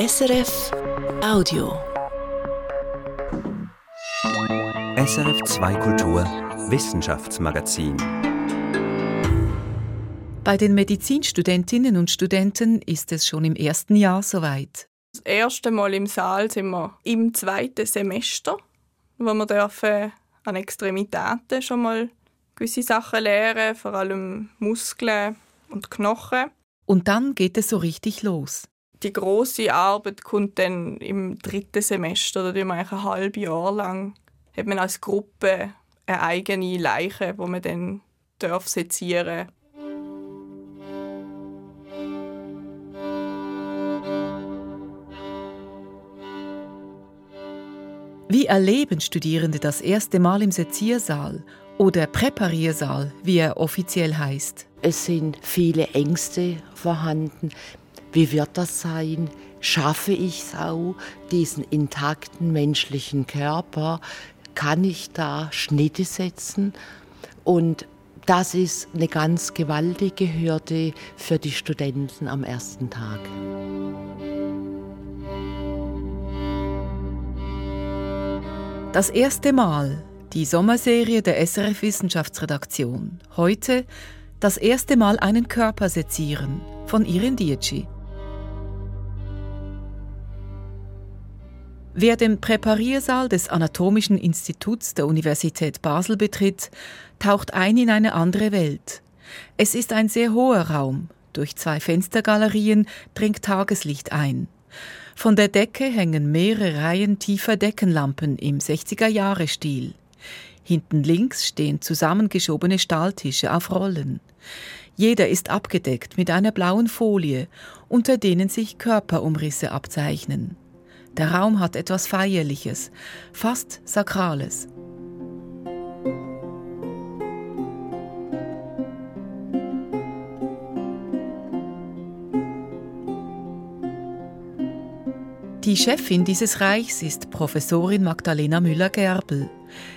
SRF Audio. SRF 2 Kultur Wissenschaftsmagazin. Bei den Medizinstudentinnen und Studenten ist es schon im ersten Jahr soweit. Das erste Mal im Saal sind wir im zweiten Semester, wo wir dürfen an Extremitäten schon mal gewisse Sachen lernen, vor allem Muskeln und Knochen. Und dann geht es so richtig los. Die große Arbeit kommt dann im dritten Semester, da wir ein halbes Jahr lang hat man als Gruppe eine eigene Leiche, wo man dann darf sezieren Wie erleben Studierende das erste Mal im Seziersaal oder Präpariersaal, wie er offiziell heißt? Es sind viele Ängste vorhanden. Wie wird das sein? Schaffe ich es auch, diesen intakten menschlichen Körper? Kann ich da Schnitte setzen? Und das ist eine ganz gewaltige Hürde für die Studenten am ersten Tag. Das erste Mal die Sommerserie der SRF Wissenschaftsredaktion. Heute das erste Mal einen Körper sezieren von Irin Dietschi. Wer den Präpariersaal des Anatomischen Instituts der Universität Basel betritt, taucht ein in eine andere Welt. Es ist ein sehr hoher Raum. Durch zwei Fenstergalerien dringt Tageslicht ein. Von der Decke hängen mehrere Reihen tiefer Deckenlampen im 60er-Jahre-Stil. Hinten links stehen zusammengeschobene Stahltische auf Rollen. Jeder ist abgedeckt mit einer blauen Folie, unter denen sich Körperumrisse abzeichnen. Der Raum hat etwas Feierliches, fast Sakrales. Die Chefin dieses Reichs ist Professorin Magdalena Müller-Gerbel.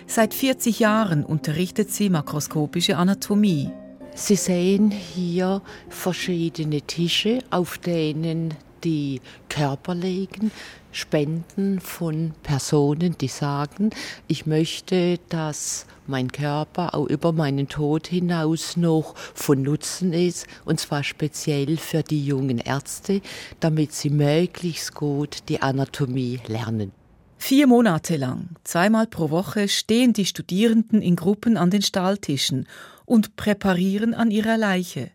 Seit 40 Jahren unterrichtet sie makroskopische Anatomie. Sie sehen hier verschiedene Tische, auf denen die Körper legen, Spenden von Personen, die sagen, ich möchte, dass mein Körper auch über meinen Tod hinaus noch von Nutzen ist, und zwar speziell für die jungen Ärzte, damit sie möglichst gut die Anatomie lernen. Vier Monate lang, zweimal pro Woche, stehen die Studierenden in Gruppen an den Stahltischen und präparieren an ihrer Leiche.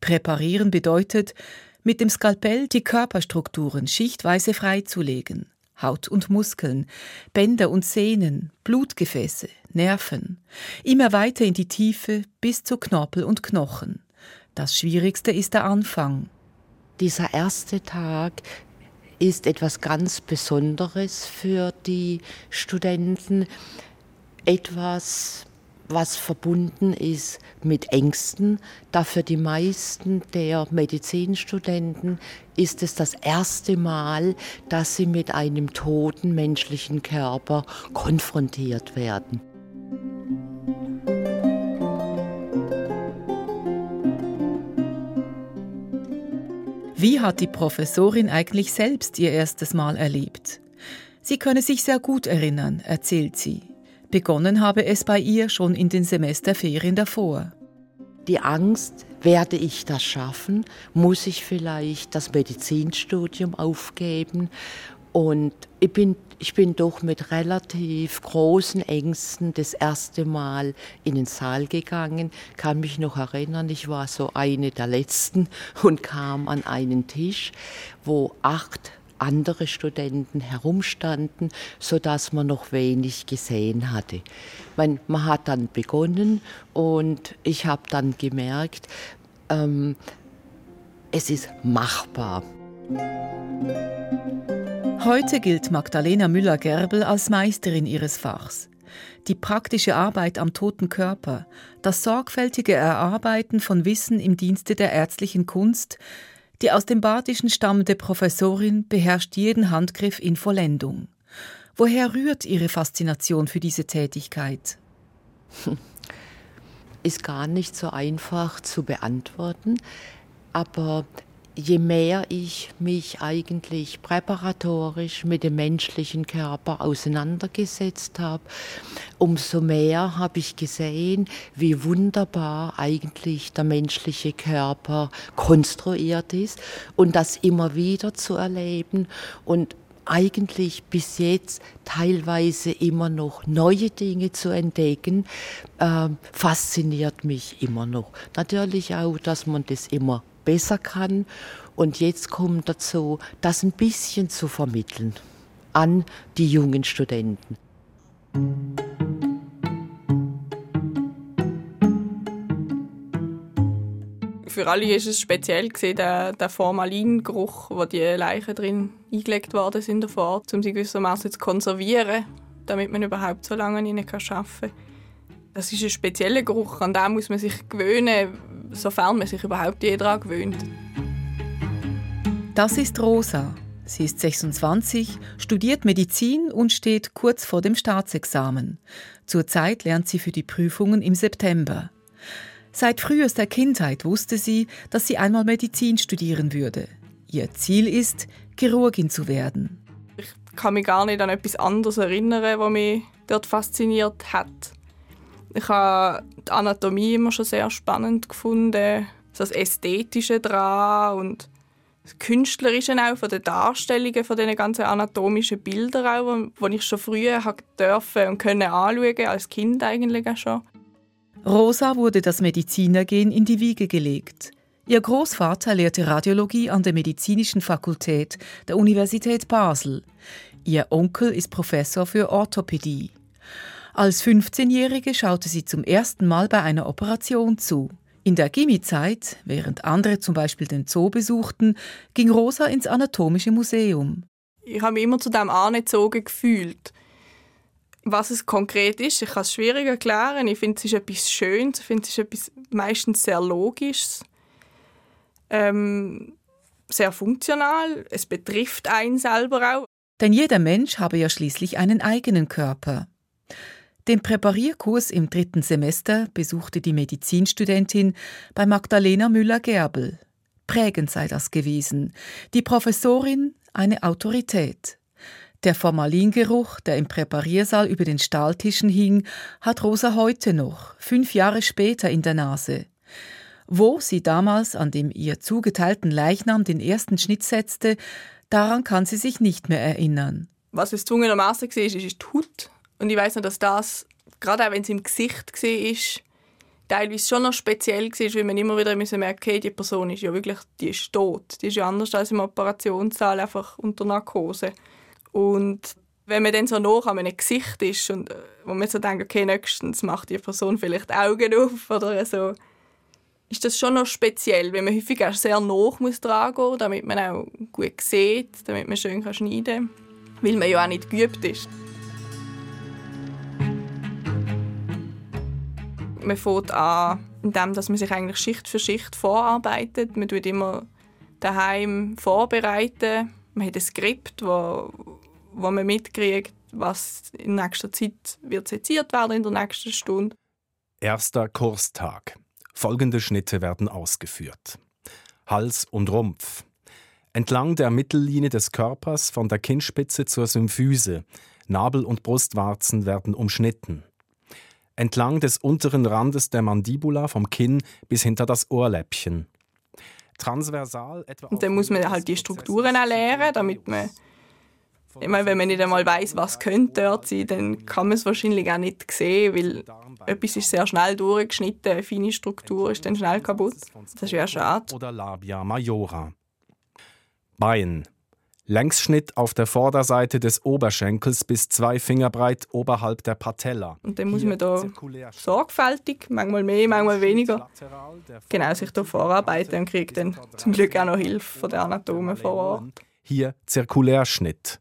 Präparieren bedeutet, mit dem Skalpell die Körperstrukturen schichtweise freizulegen. Haut und Muskeln, Bänder und Sehnen, Blutgefäße, Nerven, immer weiter in die Tiefe bis zu Knorpel und Knochen. Das Schwierigste ist der Anfang. Dieser erste Tag ist etwas ganz Besonderes für die Studenten, etwas was verbunden ist mit Ängsten. Da für die meisten der Medizinstudenten ist es das erste Mal, dass sie mit einem toten menschlichen Körper konfrontiert werden. Wie hat die Professorin eigentlich selbst ihr erstes Mal erlebt? Sie könne sich sehr gut erinnern, erzählt sie. Begonnen habe es bei ihr schon in den Semesterferien davor. Die Angst, werde ich das schaffen? Muss ich vielleicht das Medizinstudium aufgeben? Und ich bin, ich bin doch mit relativ großen Ängsten das erste Mal in den Saal gegangen, kann mich noch erinnern, ich war so eine der letzten und kam an einen Tisch, wo acht andere Studenten herumstanden, so dass man noch wenig gesehen hatte. Man, man hat dann begonnen und ich habe dann gemerkt, ähm, es ist machbar. Heute gilt Magdalena Müller-Gerbel als Meisterin ihres Fachs. Die praktische Arbeit am toten Körper, das sorgfältige Erarbeiten von Wissen im Dienste der ärztlichen Kunst, die aus dem Badischen stammende Professorin beherrscht jeden Handgriff in Vollendung. Woher rührt Ihre Faszination für diese Tätigkeit? Ist gar nicht so einfach zu beantworten, aber je mehr ich mich eigentlich präparatorisch mit dem menschlichen Körper auseinandergesetzt habe, umso mehr habe ich gesehen, wie wunderbar eigentlich der menschliche Körper konstruiert ist und das immer wieder zu erleben und eigentlich bis jetzt teilweise immer noch neue Dinge zu entdecken, äh, fasziniert mich immer noch. Natürlich auch, dass man das immer besser kann. Und jetzt kommt dazu, das ein bisschen zu vermitteln an die jungen Studenten. Für alle ist es speziell gesehen, der, der Formalingeruch, wo die Leichen drin eingelegt worden sind davor, um sie gewissermaßen zu konservieren, damit man überhaupt so lange ihnen arbeiten kann. Das ist ein spezieller Geruch, an den muss man sich gewöhnen, sofern man sich überhaupt je daran gewöhnt. Das ist Rosa. Sie ist 26, studiert Medizin und steht kurz vor dem Staatsexamen. Zurzeit lernt sie für die Prüfungen im September. Seit frühester Kindheit wusste sie, dass sie einmal Medizin studieren würde. Ihr Ziel ist, Chirurgin zu werden. Ich kann mich gar nicht an etwas anderes erinnern, was mich dort fasziniert hat. Ich habe die Anatomie immer schon sehr spannend gefunden, das Ästhetische daran und das Künstlerische auch von den Darstellungen von diesen ganzen anatomischen Bildern auch, die ich schon früher dürfen und können anschauen, als Kind eigentlich auch schon. Rosa wurde das Medizinergehen in die Wiege gelegt. Ihr Großvater lehrte Radiologie an der Medizinischen Fakultät der Universität Basel. Ihr Onkel ist Professor für Orthopädie. Als 15-Jährige schaute sie zum ersten Mal bei einer Operation zu. In der Gimmi-Zeit, während andere zum Beispiel den Zoo besuchten, ging Rosa ins Anatomische Museum. Ich habe mich immer zu dem angezogen gefühlt. Was es konkret ist, ich kann es schwierig erklären. Ich finde, es ist etwas Schönes, ich finde, es ist etwas meistens sehr Logisches, ähm, sehr funktional. Es betrifft einen selber auch. Denn jeder Mensch habe ja schließlich einen eigenen Körper. Den Präparierkurs im dritten Semester besuchte die Medizinstudentin bei Magdalena Müller-Gerbel. Prägend sei das gewesen. Die Professorin eine Autorität. Der Formalingeruch, der im Präpariersaal über den Stahltischen hing, hat Rosa heute noch, fünf Jahre später, in der Nase. Wo sie damals an dem ihr zugeteilten Leichnam den ersten Schnitt setzte, daran kann sie sich nicht mehr erinnern. Was es zwungenermaßen war, ist, ist die Haut und ich weiß noch, dass das, gerade auch wenn es im Gesicht war, teilweise schon noch speziell war, weil man immer wieder merken okay, die Person ist ja wirklich die ist tot. Die ist ja anders als im Operationssaal, einfach unter Narkose. Und wenn man dann so noch an einem Gesicht ist und äh, wo man so denkt, okay, nächstens macht die Person vielleicht Augen auf oder so, ist das schon noch speziell, weil man häufig auch sehr noch muss dran gehen, damit man auch gut sieht, damit man schön schneiden kann, weil man ja auch nicht geübt ist. Man fängt an, indem dass man sich eigentlich Schicht für Schicht vorarbeitet. Man tut immer daheim vorbereiten. Man hat ein Skript, wo, wo man mitkriegt, was in nächster Zeit wird seziert werden in der nächsten Stunde. Erster Kurstag. Folgende Schnitte werden ausgeführt. Hals und Rumpf. Entlang der Mittellinie des Körpers von der Kinnspitze zur Symphyse. Nabel und Brustwarzen werden umschnitten entlang des unteren Randes der Mandibula vom Kinn bis hinter das Ohrläppchen. Transversal etwa Und dann muss man halt die Strukturen erlernen, damit man ich meine, wenn man nicht einmal weiß, was könnte dort sein, dann kann man es wahrscheinlich auch nicht sehen, weil etwas ist sehr schnell durchgeschnitten, eine feine Struktur ist dann schnell kaputt. Das wäre schade. Oder Labia majora. Bein. Längsschnitt auf der Vorderseite des Oberschenkels bis zwei Finger breit oberhalb der Patella. Und dann muss man da sorgfältig, manchmal mehr, manchmal weniger, genau sich da vorarbeiten und kriegt dann zum Glück auch noch Hilfe von den Anatomen vor Ort. Hier Zirkulärschnitt.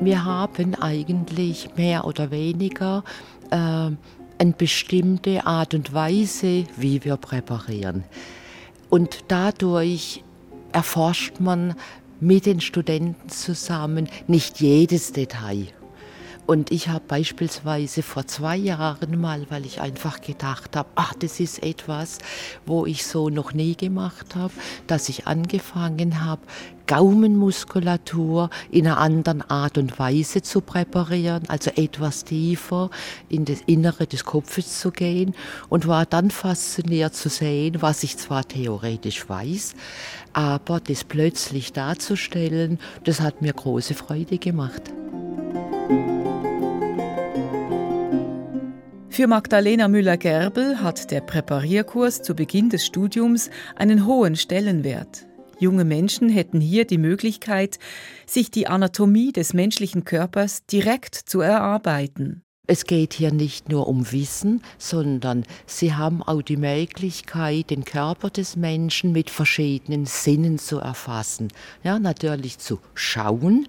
Wir haben eigentlich mehr oder weniger äh, eine bestimmte Art und Weise, wie wir präparieren. Und dadurch erforscht man mit den Studenten zusammen nicht jedes Detail. Und ich habe beispielsweise vor zwei Jahren mal, weil ich einfach gedacht habe, ach, das ist etwas, wo ich so noch nie gemacht habe, dass ich angefangen habe, Gaumenmuskulatur in einer anderen Art und Weise zu präparieren, also etwas tiefer in das Innere des Kopfes zu gehen und war dann fasziniert zu sehen, was ich zwar theoretisch weiß, aber das plötzlich darzustellen, das hat mir große Freude gemacht. Für Magdalena Müller-Gerbel hat der Präparierkurs zu Beginn des Studiums einen hohen Stellenwert. Junge Menschen hätten hier die Möglichkeit, sich die Anatomie des menschlichen Körpers direkt zu erarbeiten. Es geht hier nicht nur um Wissen, sondern sie haben auch die Möglichkeit, den Körper des Menschen mit verschiedenen Sinnen zu erfassen. Ja, natürlich zu schauen,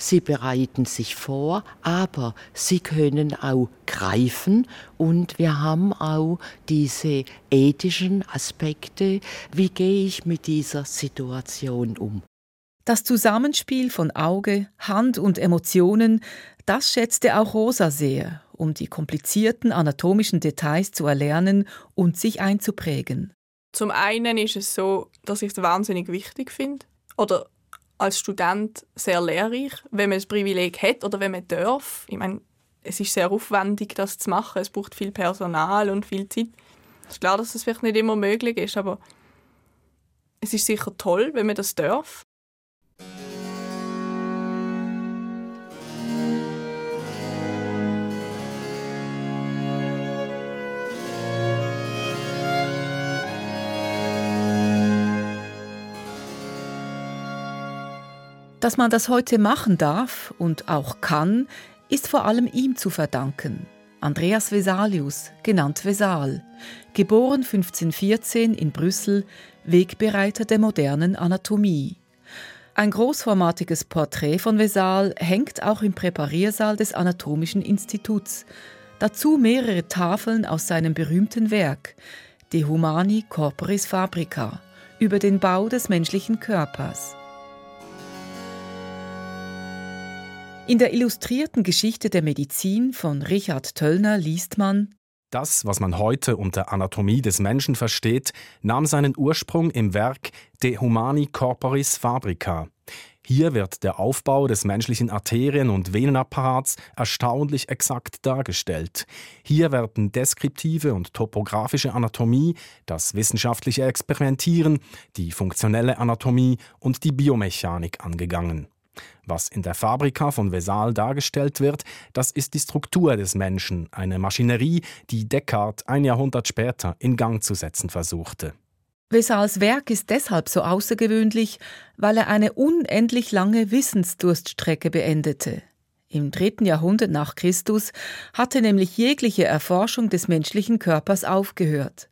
sie bereiten sich vor, aber sie können auch greifen und wir haben auch diese ethischen Aspekte, wie gehe ich mit dieser Situation um. Das Zusammenspiel von Auge, Hand und Emotionen, das schätzte auch Rosa sehr, um die komplizierten anatomischen Details zu erlernen und sich einzuprägen. Zum einen ist es so, dass ich es wahnsinnig wichtig finde oder als Student sehr lehrreich, wenn man das Privileg hat oder wenn man darf. Ich meine, es ist sehr aufwendig, das zu machen. Es braucht viel Personal und viel Zeit. Es ist klar, dass das vielleicht nicht immer möglich ist, aber es ist sicher toll, wenn man das darf. Dass man das heute machen darf und auch kann, ist vor allem ihm zu verdanken. Andreas Vesalius, genannt Vesal, geboren 1514 in Brüssel, Wegbereiter der modernen Anatomie. Ein großformatiges Porträt von Vesal hängt auch im Präpariersaal des Anatomischen Instituts. Dazu mehrere Tafeln aus seinem berühmten Werk De Humani Corporis Fabrica über den Bau des menschlichen Körpers. In der illustrierten Geschichte der Medizin von Richard Töllner liest man Das, was man heute unter Anatomie des Menschen versteht, nahm seinen Ursprung im Werk De Humani Corporis Fabrica. Hier wird der Aufbau des menschlichen Arterien- und Venenapparats erstaunlich exakt dargestellt. Hier werden deskriptive und topografische Anatomie, das wissenschaftliche Experimentieren, die funktionelle Anatomie und die Biomechanik angegangen. Was in der Fabrika von Vesal dargestellt wird, das ist die Struktur des Menschen, eine Maschinerie, die Descartes ein Jahrhundert später in Gang zu setzen versuchte. Vesals Werk ist deshalb so außergewöhnlich, weil er eine unendlich lange Wissensdurststrecke beendete. Im dritten Jahrhundert nach Christus hatte nämlich jegliche Erforschung des menschlichen Körpers aufgehört.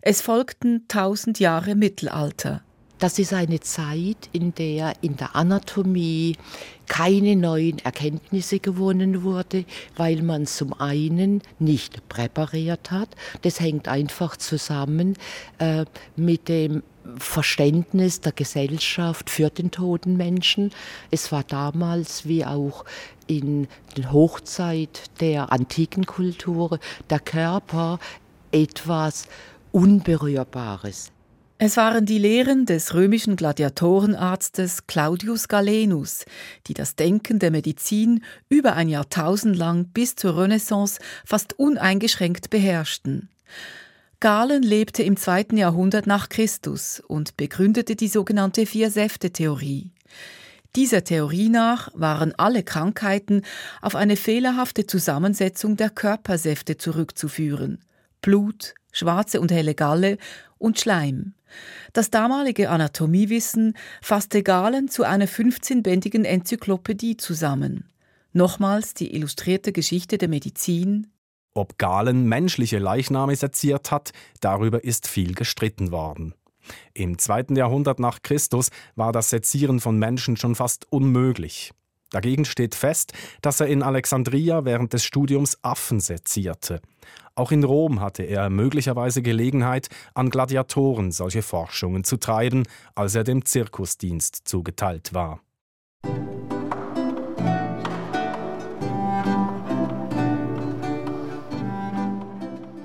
Es folgten tausend Jahre Mittelalter. Das ist eine Zeit, in der in der Anatomie keine neuen Erkenntnisse gewonnen wurde, weil man zum einen nicht präpariert hat. Das hängt einfach zusammen äh, mit dem Verständnis der Gesellschaft für den toten Menschen. Es war damals wie auch in der Hochzeit der antiken Kultur der Körper etwas Unberührbares. Es waren die Lehren des römischen Gladiatorenarztes Claudius Galenus, die das Denken der Medizin über ein Jahrtausend lang bis zur Renaissance fast uneingeschränkt beherrschten. Galen lebte im zweiten Jahrhundert nach Christus und begründete die sogenannte Vier-Säfte-Theorie. Dieser Theorie nach waren alle Krankheiten auf eine fehlerhafte Zusammensetzung der Körpersäfte zurückzuführen. Blut, schwarze und helle Galle und Schleim. Das damalige Anatomiewissen fasste Galen zu einer 15-bändigen Enzyklopädie zusammen. Nochmals die illustrierte Geschichte der Medizin. Ob Galen menschliche Leichname seziert hat, darüber ist viel gestritten worden. Im zweiten Jahrhundert nach Christus war das Sezieren von Menschen schon fast unmöglich. Dagegen steht fest, dass er in Alexandria während des Studiums Affen sezierte. Auch in Rom hatte er möglicherweise Gelegenheit, an Gladiatoren solche Forschungen zu treiben, als er dem Zirkusdienst zugeteilt war.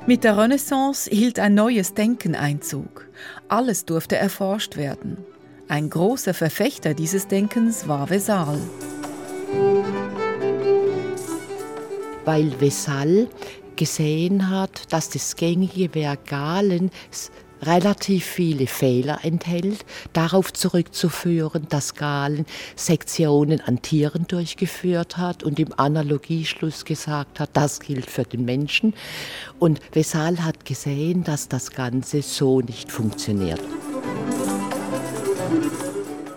Mit der Renaissance hielt ein neues Denken Einzug. Alles durfte erforscht werden. Ein großer Verfechter dieses Denkens war Vesal. Weil Vesal gesehen hat, dass das gängige Werk Galen relativ viele Fehler enthält, darauf zurückzuführen, dass Galen Sektionen an Tieren durchgeführt hat und im Analogieschluss gesagt hat, das gilt für den Menschen. Und Vesal hat gesehen, dass das Ganze so nicht funktioniert.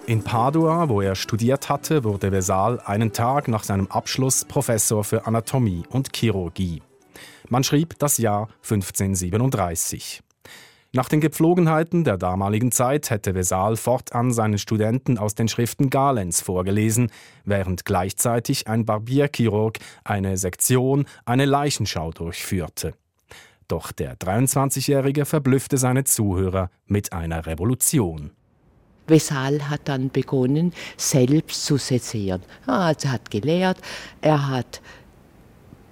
In Padua, wo er studiert hatte, wurde Vesal einen Tag nach seinem Abschluss Professor für Anatomie und Chirurgie. Man schrieb das Jahr 1537. Nach den Gepflogenheiten der damaligen Zeit hätte Vesal fortan seinen Studenten aus den Schriften Galens vorgelesen, während gleichzeitig ein Barbierchirurg eine Sektion, eine Leichenschau durchführte. Doch der 23-Jährige verblüffte seine Zuhörer mit einer Revolution. Vesal hat dann begonnen, selbst zu sezieren. Also er hat gelehrt, er hat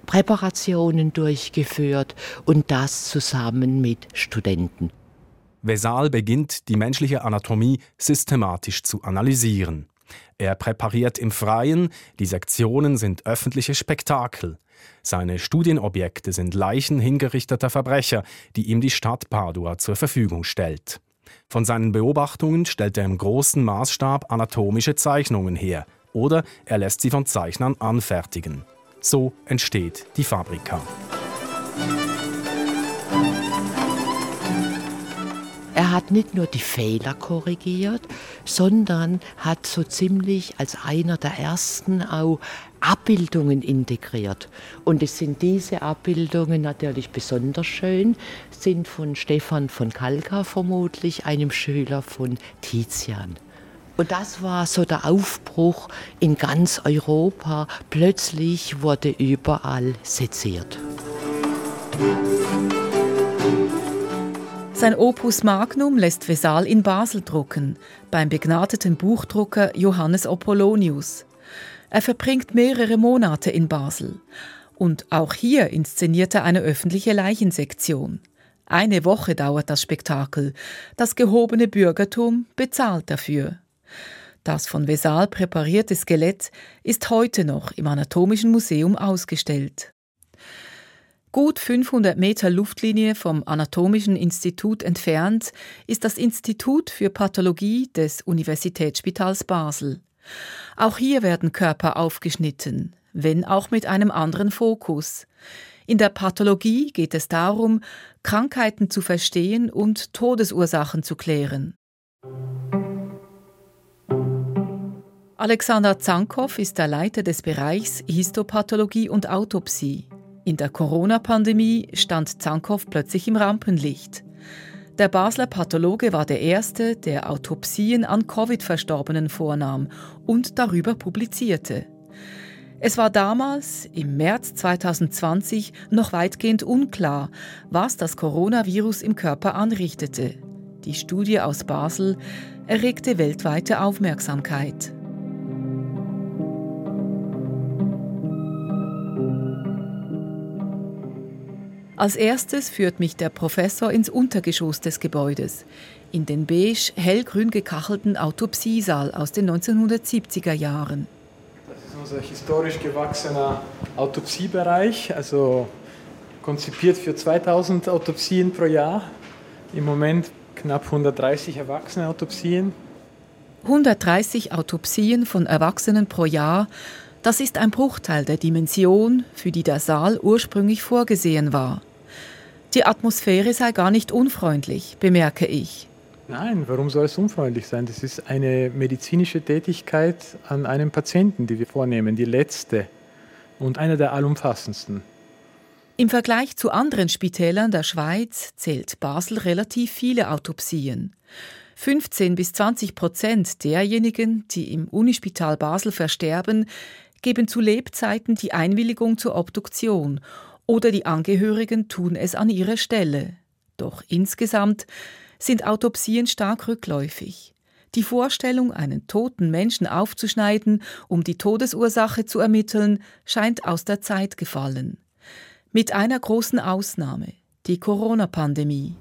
Präparationen durchgeführt und das zusammen mit Studenten. Vesal beginnt, die menschliche Anatomie systematisch zu analysieren. Er präpariert im Freien, die Sektionen sind öffentliche Spektakel. Seine Studienobjekte sind Leichen hingerichteter Verbrecher, die ihm die Stadt Padua zur Verfügung stellt. Von seinen Beobachtungen stellt er im großen Maßstab anatomische Zeichnungen her oder er lässt sie von Zeichnern anfertigen. So entsteht die Fabrika. Er hat nicht nur die Fehler korrigiert, sondern hat so ziemlich als einer der ersten auch Abbildungen integriert. Und es sind diese Abbildungen natürlich besonders schön, sind von Stefan von Kalka vermutlich, einem Schüler von Tizian. Und das war so der Aufbruch in ganz Europa. Plötzlich wurde überall seziert. Sein Opus Magnum lässt Vesal in Basel drucken, beim begnadeten Buchdrucker Johannes Apollonius. Er verbringt mehrere Monate in Basel. Und auch hier inszeniert er eine öffentliche Leichensektion. Eine Woche dauert das Spektakel. Das gehobene Bürgertum bezahlt dafür. Das von Vesal präparierte Skelett ist heute noch im Anatomischen Museum ausgestellt. Gut 500 Meter Luftlinie vom Anatomischen Institut entfernt ist das Institut für Pathologie des Universitätsspitals Basel. Auch hier werden Körper aufgeschnitten, wenn auch mit einem anderen Fokus. In der Pathologie geht es darum, Krankheiten zu verstehen und Todesursachen zu klären. Alexander Zankow ist der Leiter des Bereichs Histopathologie und Autopsie. In der Corona-Pandemie stand Zankow plötzlich im Rampenlicht. Der Basler Pathologe war der Erste, der Autopsien an Covid-Verstorbenen vornahm und darüber publizierte. Es war damals, im März 2020, noch weitgehend unklar, was das Coronavirus im Körper anrichtete. Die Studie aus Basel erregte weltweite Aufmerksamkeit. Als erstes führt mich der Professor ins Untergeschoss des Gebäudes, in den beige hellgrün gekachelten Autopsiesaal aus den 1970er Jahren. Das ist unser historisch gewachsener Autopsiebereich, also konzipiert für 2000 Autopsien pro Jahr. Im Moment knapp 130 Erwachsene-Autopsien. 130 Autopsien von Erwachsenen pro Jahr, das ist ein Bruchteil der Dimension, für die der Saal ursprünglich vorgesehen war. Die Atmosphäre sei gar nicht unfreundlich, bemerke ich. Nein, warum soll es unfreundlich sein? Das ist eine medizinische Tätigkeit an einem Patienten, die wir vornehmen, die letzte und eine der allumfassendsten. Im Vergleich zu anderen Spitälern der Schweiz zählt Basel relativ viele Autopsien. 15 bis 20 Prozent derjenigen, die im Unispital Basel versterben, geben zu Lebzeiten die Einwilligung zur Obduktion oder die Angehörigen tun es an ihrer Stelle. Doch insgesamt sind Autopsien stark rückläufig. Die Vorstellung, einen toten Menschen aufzuschneiden, um die Todesursache zu ermitteln, scheint aus der Zeit gefallen. Mit einer großen Ausnahme. die Corona-Pandemie.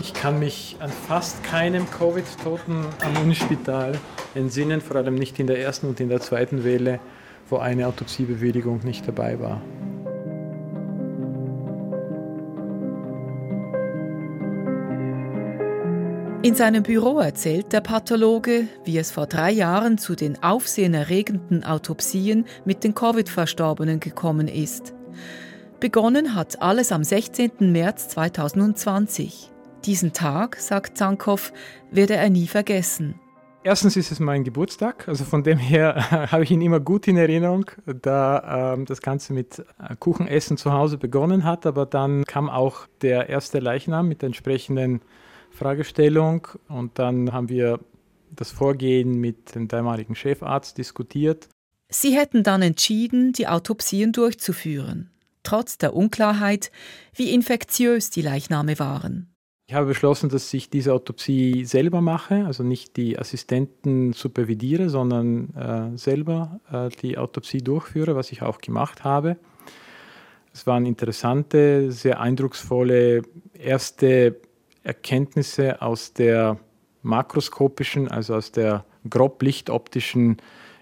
Ich kann mich an fast keinem Covid-Toten am Unispital entsinnen, vor allem nicht in der ersten und in der zweiten Welle, wo eine Autopsiebewilligung nicht dabei war. In seinem Büro erzählt der Pathologe, wie es vor drei Jahren zu den aufsehenerregenden Autopsien mit den Covid-Verstorbenen gekommen ist. Begonnen hat alles am 16. März 2020. Diesen Tag, sagt Zankow, werde er nie vergessen. Erstens ist es mein Geburtstag, also von dem her habe ich ihn immer gut in Erinnerung, da ähm, das Ganze mit äh, Kuchenessen zu Hause begonnen hat, aber dann kam auch der erste Leichnam mit der entsprechenden Fragestellung und dann haben wir das Vorgehen mit dem damaligen Chefarzt diskutiert. Sie hätten dann entschieden, die Autopsien durchzuführen, trotz der Unklarheit, wie infektiös die Leichname waren. Ich habe beschlossen, dass ich diese Autopsie selber mache, also nicht die Assistenten supervidiere, sondern äh, selber äh, die Autopsie durchführe, was ich auch gemacht habe. Es waren interessante, sehr eindrucksvolle erste Erkenntnisse aus der makroskopischen, also aus der grob lichtoptischen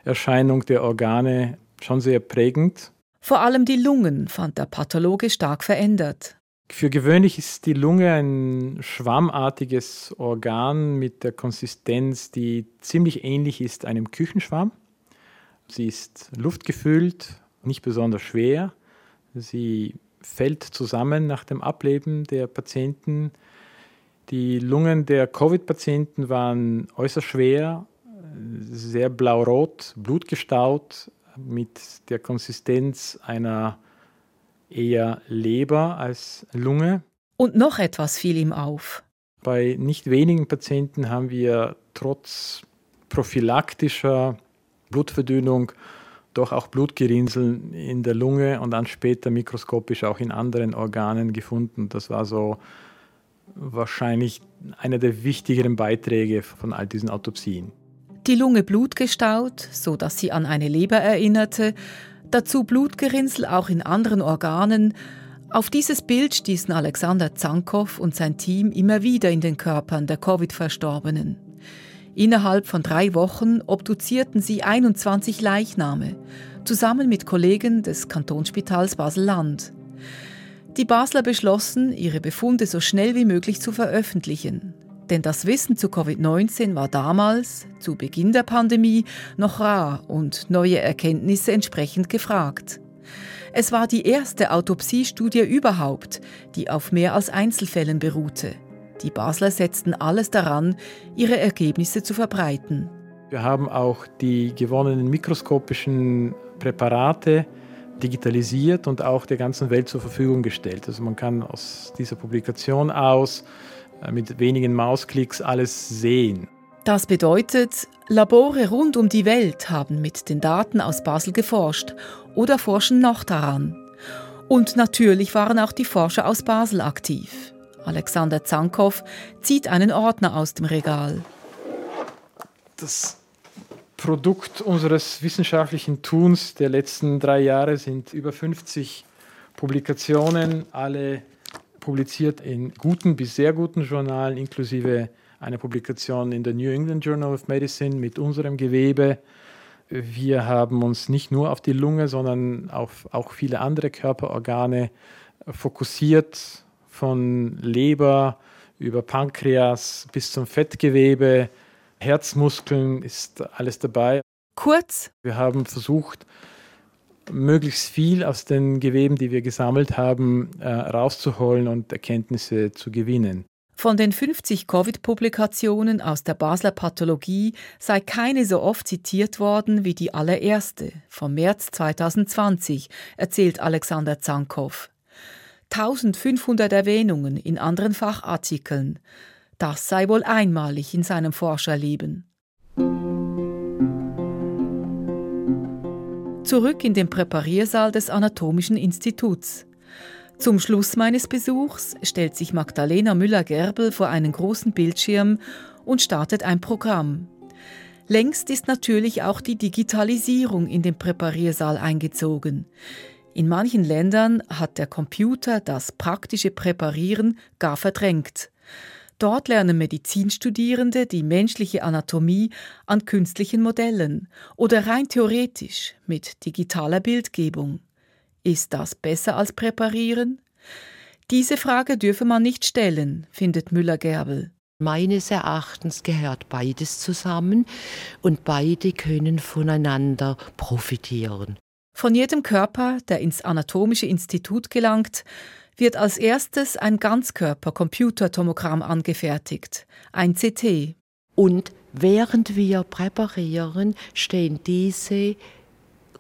Erscheinung der Organe schon sehr prägend. Vor allem die Lungen fand der Pathologe stark verändert. Für gewöhnlich ist die Lunge ein schwammartiges Organ mit der Konsistenz, die ziemlich ähnlich ist einem Küchenschwamm. Sie ist luftgefüllt, nicht besonders schwer. Sie fällt zusammen nach dem Ableben der Patienten die Lungen der Covid-Patienten waren äußerst schwer, sehr blau-rot, blutgestaut, mit der Konsistenz einer eher Leber als Lunge. Und noch etwas fiel ihm auf. Bei nicht wenigen Patienten haben wir trotz prophylaktischer Blutverdünnung doch auch Blutgerinnseln in der Lunge und dann später mikroskopisch auch in anderen Organen gefunden. Das war so wahrscheinlich einer der wichtigeren Beiträge von all diesen Autopsien. Die Lunge blutgestaut, so dass sie an eine Leber erinnerte, dazu Blutgerinnsel auch in anderen Organen. Auf dieses Bild stießen Alexander Zankow und sein Team immer wieder in den Körpern der Covid-Verstorbenen. Innerhalb von drei Wochen obduzierten sie 21 Leichname, zusammen mit Kollegen des Kantonsspitals Basel-Land. Die Basler beschlossen, ihre Befunde so schnell wie möglich zu veröffentlichen. Denn das Wissen zu Covid-19 war damals, zu Beginn der Pandemie, noch rar und neue Erkenntnisse entsprechend gefragt. Es war die erste Autopsiestudie überhaupt, die auf mehr als Einzelfällen beruhte. Die Basler setzten alles daran, ihre Ergebnisse zu verbreiten. Wir haben auch die gewonnenen mikroskopischen Präparate digitalisiert und auch der ganzen Welt zur Verfügung gestellt. Also man kann aus dieser Publikation aus mit wenigen Mausklicks alles sehen. Das bedeutet, Labore rund um die Welt haben mit den Daten aus Basel geforscht oder forschen noch daran. Und natürlich waren auch die Forscher aus Basel aktiv. Alexander Zankow zieht einen Ordner aus dem Regal. Das Produkt unseres wissenschaftlichen Tuns der letzten drei Jahre sind über 50 Publikationen, alle publiziert in guten bis sehr guten Journalen, inklusive einer Publikation in der New England Journal of Medicine mit unserem Gewebe. Wir haben uns nicht nur auf die Lunge, sondern auf auch viele andere Körperorgane fokussiert, von Leber über Pankreas bis zum Fettgewebe, Herzmuskeln ist alles dabei. Kurz. Wir haben versucht, möglichst viel aus den Geweben, die wir gesammelt haben, äh, rauszuholen und Erkenntnisse zu gewinnen. Von den 50 Covid-Publikationen aus der Basler Pathologie sei keine so oft zitiert worden wie die allererste vom März 2020, erzählt Alexander Zankow. 1500 Erwähnungen in anderen Fachartikeln, das sei wohl einmalig in seinem Forscherleben. Zurück in den Präpariersaal des Anatomischen Instituts. Zum Schluss meines Besuchs stellt sich Magdalena Müller-Gerbel vor einen großen Bildschirm und startet ein Programm. Längst ist natürlich auch die Digitalisierung in den Präpariersaal eingezogen. In manchen Ländern hat der Computer das praktische Präparieren gar verdrängt. Dort lernen Medizinstudierende die menschliche Anatomie an künstlichen Modellen oder rein theoretisch mit digitaler Bildgebung. Ist das besser als Präparieren? Diese Frage dürfe man nicht stellen, findet Müller-Gerbel. Meines Erachtens gehört beides zusammen und beide können voneinander profitieren. Von jedem Körper, der ins Anatomische Institut gelangt, wird als erstes ein Ganzkörper-Computertomogramm angefertigt, ein CT. Und während wir präparieren, stehen diese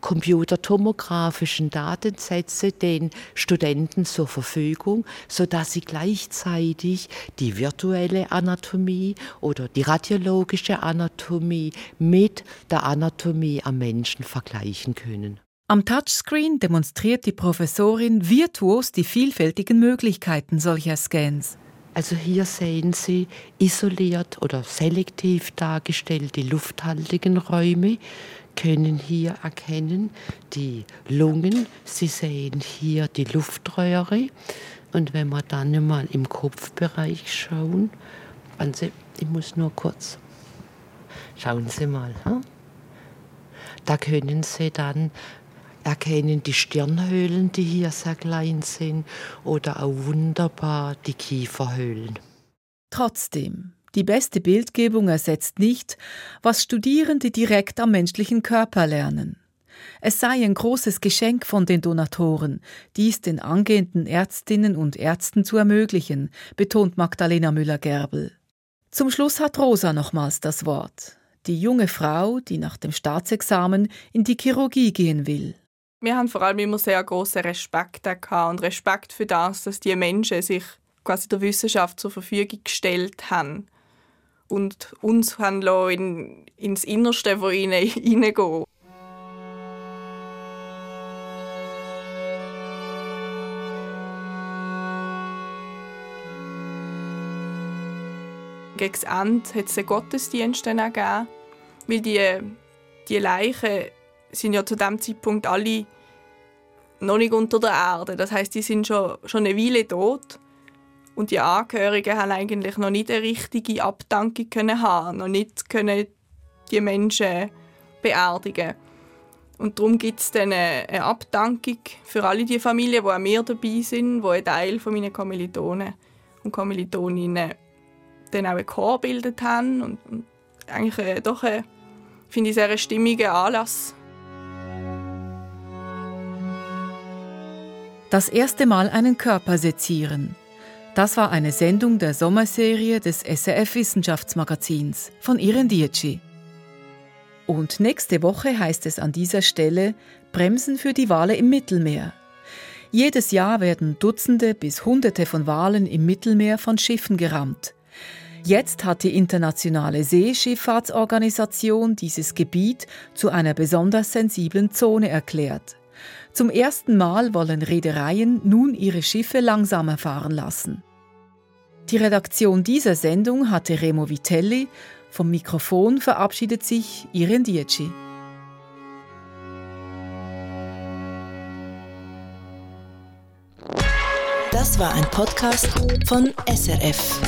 computertomografischen Datensätze den Studenten zur Verfügung, sodass sie gleichzeitig die virtuelle Anatomie oder die radiologische Anatomie mit der Anatomie am Menschen vergleichen können. Am Touchscreen demonstriert die Professorin virtuos die vielfältigen Möglichkeiten solcher Scans. Also hier sehen Sie isoliert oder selektiv dargestellte lufthaltigen Räume, können hier erkennen die Lungen, Sie sehen hier die Luftröhre und wenn wir dann mal im Kopfbereich schauen, also ich muss nur kurz, schauen Sie mal, da können Sie dann erkennen die Stirnhöhlen, die hier sehr klein sind, oder auch wunderbar die Kieferhöhlen. Trotzdem, die beste Bildgebung ersetzt nicht, was Studierende direkt am menschlichen Körper lernen. Es sei ein großes Geschenk von den Donatoren, dies den angehenden Ärztinnen und Ärzten zu ermöglichen, betont Magdalena Müller-Gerbel. Zum Schluss hat Rosa nochmals das Wort. Die junge Frau, die nach dem Staatsexamen in die Chirurgie gehen will. Wir haben vor allem immer sehr großen Respekt und Respekt für das, dass die Menschen sich quasi der Wissenschaft zur Verfügung gestellt haben und uns haben in, ins Innerste von ihnen hineingehen. Gegen das Ende hat es einen Gottesdienst gegeben, weil die, die Leichen sind ja zu dem Zeitpunkt alle noch nicht unter der Erde. Das heißt, die sind schon, schon eine Weile tot. Und die Angehörigen haben eigentlich noch nicht eine richtige Abdankung können haben, noch nicht können die Menschen beerdigen. Und darum gibt es dann eine Abdankung für alle die Familien, die auch mir dabei sind, die ein Teil von meinen Kommilitonen und Kommilitoninnen dann auch einen Chor gebildet haben. Und, und eigentlich äh, doch, ein, finde ich, sehr ein stimmiger Anlass Das erste Mal einen Körper sezieren. Das war eine Sendung der Sommerserie des SRF Wissenschaftsmagazins von Iren Dietschi. Und nächste Woche heißt es an dieser Stelle Bremsen für die Wale im Mittelmeer. Jedes Jahr werden Dutzende bis Hunderte von Walen im Mittelmeer von Schiffen gerammt. Jetzt hat die Internationale Seeschifffahrtsorganisation dieses Gebiet zu einer besonders sensiblen Zone erklärt. Zum ersten Mal wollen Reedereien nun ihre Schiffe langsamer fahren lassen. Die Redaktion dieser Sendung hatte Remo Vitelli, vom Mikrofon verabschiedet sich Irene Dietschi. Das war ein Podcast von SRF.